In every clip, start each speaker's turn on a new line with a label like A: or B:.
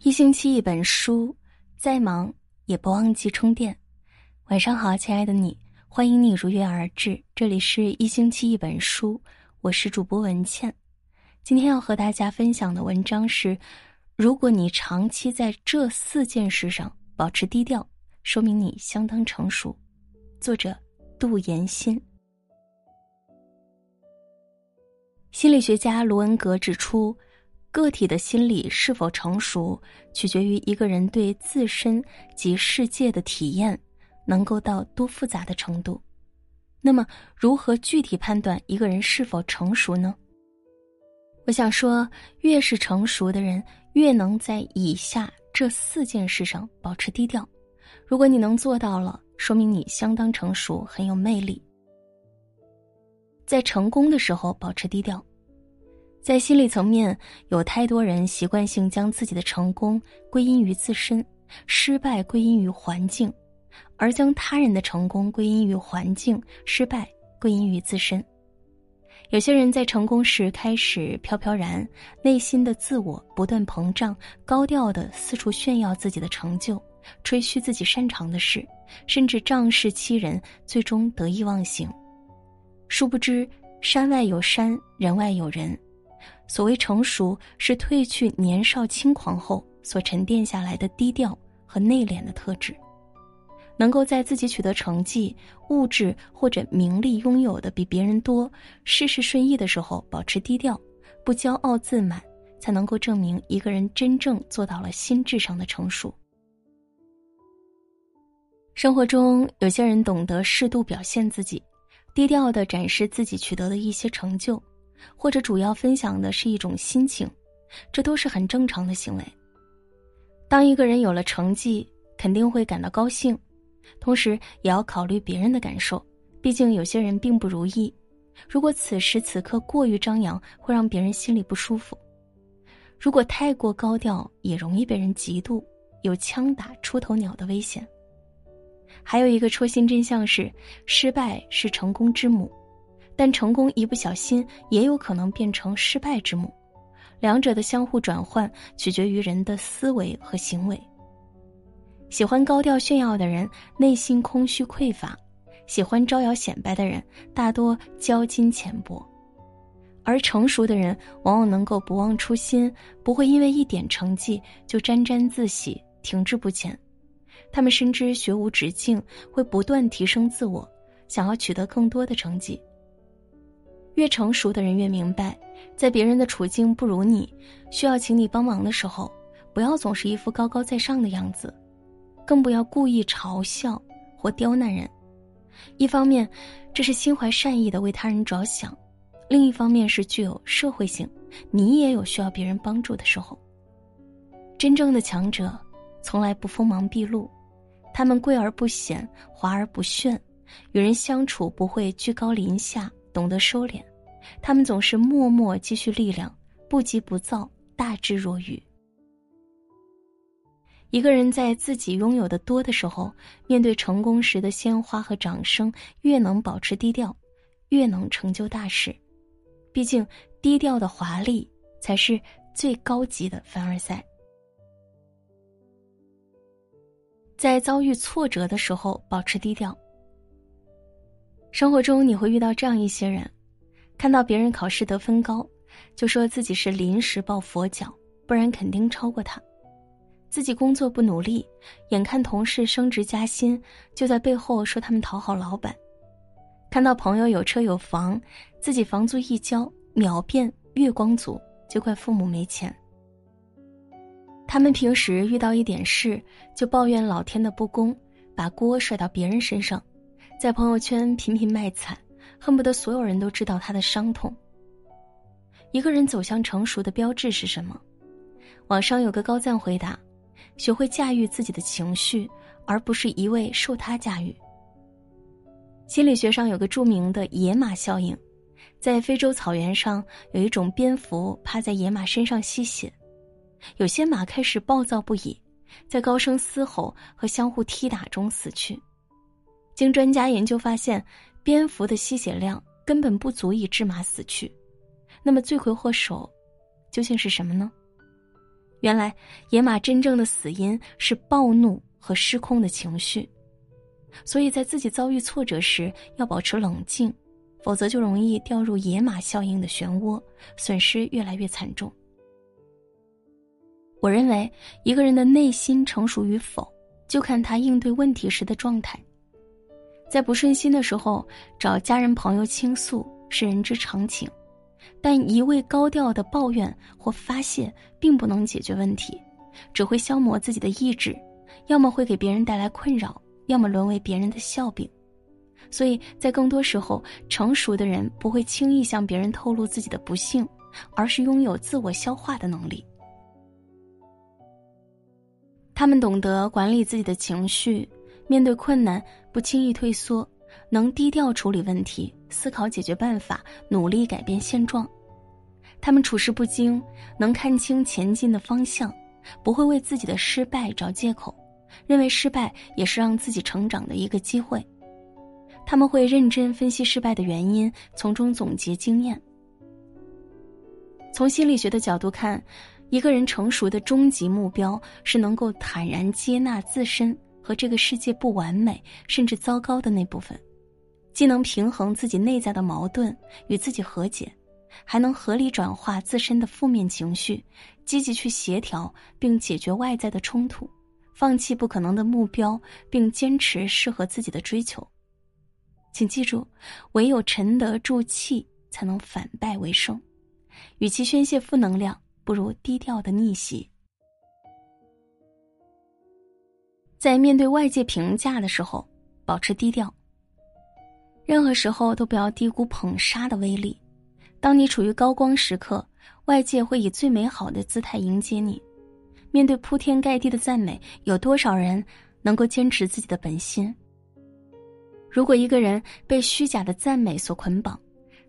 A: 一星期一本书，再忙也不忘记充电。晚上好，亲爱的你，欢迎你如约而至。这里是一星期一本书，我是主播文倩。今天要和大家分享的文章是：如果你长期在这四件事上保持低调，说明你相当成熟。作者：杜岩新。心理学家卢文格指出。个体的心理是否成熟，取决于一个人对自身及世界的体验能够到多复杂的程度。那么，如何具体判断一个人是否成熟呢？我想说，越是成熟的人，越能在以下这四件事上保持低调。如果你能做到了，说明你相当成熟，很有魅力。在成功的时候保持低调。在心理层面，有太多人习惯性将自己的成功归因于自身，失败归因于环境，而将他人的成功归因于环境，失败归因于自身。有些人在成功时开始飘飘然，内心的自我不断膨胀，高调的四处炫耀自己的成就，吹嘘自己擅长的事，甚至仗势欺人，最终得意忘形。殊不知，山外有山，人外有人。所谓成熟，是褪去年少轻狂后所沉淀下来的低调和内敛的特质，能够在自己取得成绩、物质或者名利拥有的比别人多、事事顺意的时候保持低调，不骄傲自满，才能够证明一个人真正做到了心智上的成熟。生活中，有些人懂得适度表现自己，低调的展示自己取得的一些成就。或者主要分享的是一种心情，这都是很正常的行为。当一个人有了成绩，肯定会感到高兴，同时也要考虑别人的感受。毕竟有些人并不如意，如果此时此刻过于张扬，会让别人心里不舒服；如果太过高调，也容易被人嫉妒，有枪打出头鸟的危险。还有一个戳心真相是：失败是成功之母。但成功一不小心也有可能变成失败之母，两者的相互转换取决于人的思维和行为。喜欢高调炫耀的人内心空虚匮乏，喜欢招摇显摆的人大多交金浅薄，而成熟的人往往能够不忘初心，不会因为一点成绩就沾沾自喜、停滞不前。他们深知学无止境，会不断提升自我，想要取得更多的成绩。越成熟的人越明白，在别人的处境不如你，需要请你帮忙的时候，不要总是一副高高在上的样子，更不要故意嘲笑或刁难人。一方面，这是心怀善意的为他人着想；另一方面是具有社会性，你也有需要别人帮助的时候。真正的强者，从来不锋芒毕露，他们贵而不显，华而不炫，与人相处不会居高临下。懂得收敛，他们总是默默积蓄力量，不急不躁，大智若愚。一个人在自己拥有的多的时候，面对成功时的鲜花和掌声，越能保持低调，越能成就大事。毕竟，低调的华丽才是最高级的凡尔赛。在遭遇挫折的时候，保持低调。生活中你会遇到这样一些人，看到别人考试得分高，就说自己是临时抱佛脚，不然肯定超过他；自己工作不努力，眼看同事升职加薪，就在背后说他们讨好老板；看到朋友有车有房，自己房租一交秒变月光族，就怪父母没钱。他们平时遇到一点事就抱怨老天的不公，把锅甩到别人身上。在朋友圈频频卖惨，恨不得所有人都知道他的伤痛。一个人走向成熟的标志是什么？网上有个高赞回答：学会驾驭自己的情绪，而不是一味受他驾驭。心理学上有个著名的野马效应，在非洲草原上有一种蝙蝠趴在野马身上吸血，有些马开始暴躁不已，在高声嘶吼和相互踢打中死去。经专家研究发现，蝙蝠的吸血量根本不足以致马死去。那么罪魁祸首究竟是什么呢？原来野马真正的死因是暴怒和失控的情绪，所以在自己遭遇挫折时要保持冷静，否则就容易掉入野马效应的漩涡，损失越来越惨重。我认为一个人的内心成熟与否，就看他应对问题时的状态。在不顺心的时候，找家人朋友倾诉是人之常情。但一味高调的抱怨或发泄，并不能解决问题，只会消磨自己的意志，要么会给别人带来困扰，要么沦为别人的笑柄。所以在更多时候，成熟的人不会轻易向别人透露自己的不幸，而是拥有自我消化的能力。他们懂得管理自己的情绪，面对困难不轻易退缩。能低调处理问题，思考解决办法，努力改变现状。他们处事不惊，能看清前进的方向，不会为自己的失败找借口，认为失败也是让自己成长的一个机会。他们会认真分析失败的原因，从中总结经验。从心理学的角度看，一个人成熟的终极目标是能够坦然接纳自身和这个世界不完美甚至糟糕的那部分。既能平衡自己内在的矛盾，与自己和解，还能合理转化自身的负面情绪，积极去协调并解决外在的冲突，放弃不可能的目标，并坚持适合自己的追求。请记住，唯有沉得住气，才能反败为胜。与其宣泄负能量，不如低调的逆袭。在面对外界评价的时候，保持低调。任何时候都不要低估捧杀的威力。当你处于高光时刻，外界会以最美好的姿态迎接你。面对铺天盖地的赞美，有多少人能够坚持自己的本心？如果一个人被虚假的赞美所捆绑，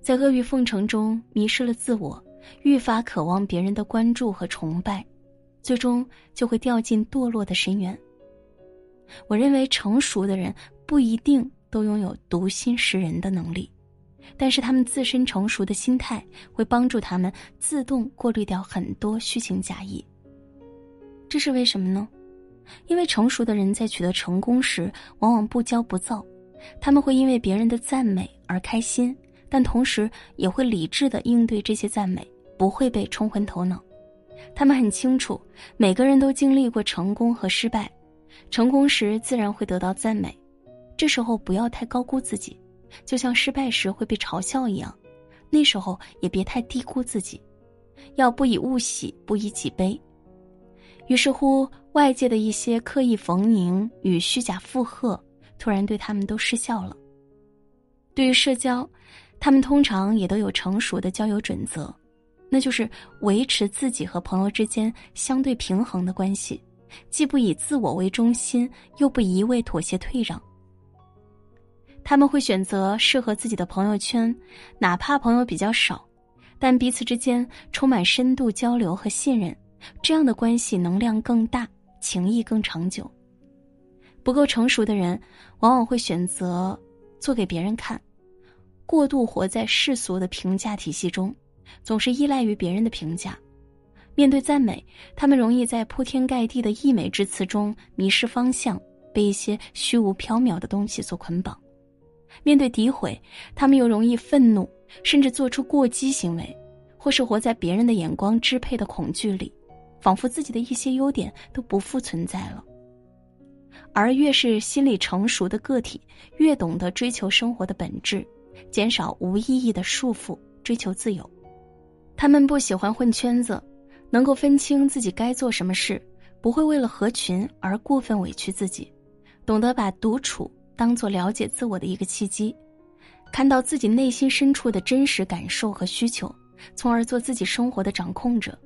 A: 在阿谀奉承中迷失了自我，愈发渴望别人的关注和崇拜，最终就会掉进堕落的深渊。我认为成熟的人不一定。都拥有读心识人的能力，但是他们自身成熟的心态会帮助他们自动过滤掉很多虚情假意。这是为什么呢？因为成熟的人在取得成功时往往不骄不躁，他们会因为别人的赞美而开心，但同时也会理智的应对这些赞美，不会被冲昏头脑。他们很清楚，每个人都经历过成功和失败，成功时自然会得到赞美。这时候不要太高估自己，就像失败时会被嘲笑一样，那时候也别太低估自己，要不以物喜，不以己悲。于是乎，外界的一些刻意逢迎与虚假附和，突然对他们都失效了。对于社交，他们通常也都有成熟的交友准则，那就是维持自己和朋友之间相对平衡的关系，既不以自我为中心，又不一味妥协退让。他们会选择适合自己的朋友圈，哪怕朋友比较少，但彼此之间充满深度交流和信任，这样的关系能量更大，情谊更长久。不够成熟的人，往往会选择做给别人看，过度活在世俗的评价体系中，总是依赖于别人的评价。面对赞美，他们容易在铺天盖地的溢美之词中迷失方向，被一些虚无缥缈的东西所捆绑。面对诋毁，他们又容易愤怒，甚至做出过激行为，或是活在别人的眼光支配的恐惧里，仿佛自己的一些优点都不复存在了。而越是心理成熟的个体，越懂得追求生活的本质，减少无意义的束缚，追求自由。他们不喜欢混圈子，能够分清自己该做什么事，不会为了合群而过分委屈自己，懂得把独处。当做了解自我的一个契机，看到自己内心深处的真实感受和需求，从而做自己生活的掌控者。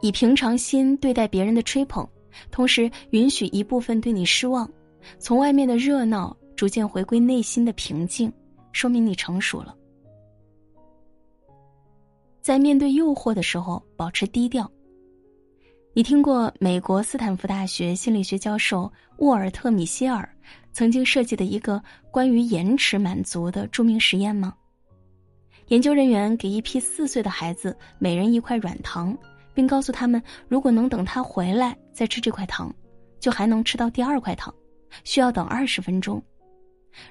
A: 以平常心对待别人的吹捧，同时允许一部分对你失望，从外面的热闹逐渐回归内心的平静，说明你成熟了。在面对诱惑的时候，保持低调。你听过美国斯坦福大学心理学教授沃尔特·米歇尔曾经设计的一个关于延迟满足的著名实验吗？研究人员给一批四岁的孩子每人一块软糖，并告诉他们，如果能等他回来再吃这块糖，就还能吃到第二块糖，需要等二十分钟。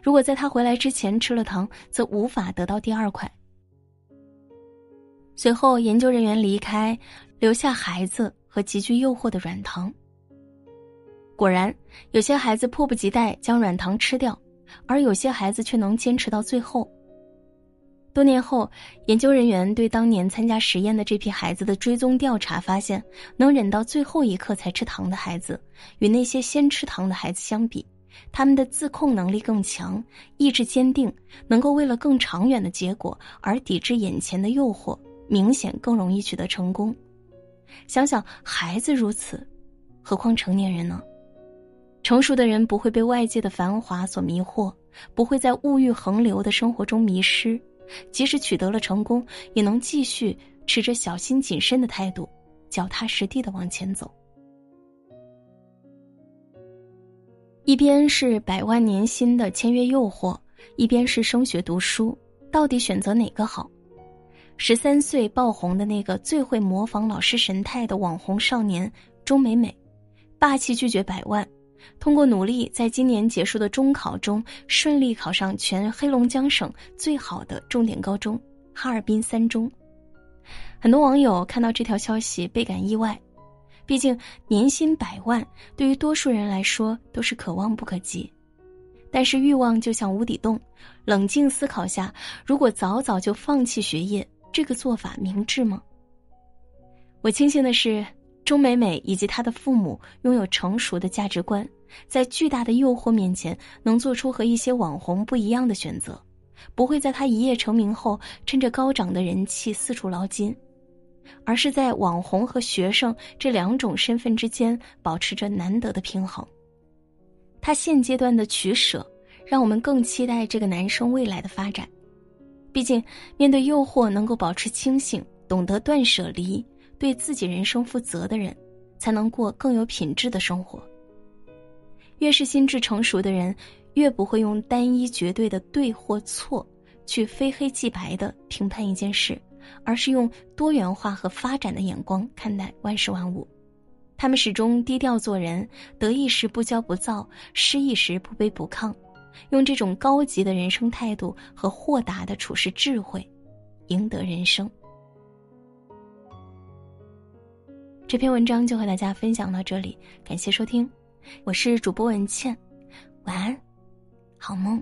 A: 如果在他回来之前吃了糖，则无法得到第二块。随后，研究人员离开，留下孩子和极具诱惑的软糖。果然，有些孩子迫不及待将软糖吃掉，而有些孩子却能坚持到最后。多年后，研究人员对当年参加实验的这批孩子的追踪调查发现，能忍到最后一刻才吃糖的孩子，与那些先吃糖的孩子相比，他们的自控能力更强，意志坚定，能够为了更长远的结果而抵制眼前的诱惑，明显更容易取得成功。想想孩子如此，何况成年人呢？成熟的人不会被外界的繁华所迷惑，不会在物欲横流的生活中迷失。即使取得了成功，也能继续持着小心谨慎的态度，脚踏实地的往前走。一边是百万年薪的签约诱惑，一边是升学读书，到底选择哪个好？十三岁爆红的那个最会模仿老师神态的网红少年钟美美，霸气拒绝百万。通过努力，在今年结束的中考中顺利考上全黑龙江省最好的重点高中——哈尔滨三中。很多网友看到这条消息倍感意外，毕竟年薪百万对于多数人来说都是可望不可及。但是欲望就像无底洞，冷静思考下，如果早早就放弃学业，这个做法明智吗？我庆幸的是。钟美美以及她的父母拥有成熟的价值观，在巨大的诱惑面前，能做出和一些网红不一样的选择，不会在她一夜成名后趁着高涨的人气四处捞金，而是在网红和学生这两种身份之间保持着难得的平衡。他现阶段的取舍，让我们更期待这个男生未来的发展。毕竟，面对诱惑能够保持清醒，懂得断舍离。对自己人生负责的人，才能过更有品质的生活。越是心智成熟的人，越不会用单一绝对的对或错去非黑即白的评判一件事，而是用多元化和发展的眼光看待万事万物。他们始终低调做人，得意时不骄不躁，失意时不卑不亢，用这种高级的人生态度和豁达的处事智慧，赢得人生。这篇文章就和大家分享到这里，感谢收听，我是主播文倩，晚安，好梦。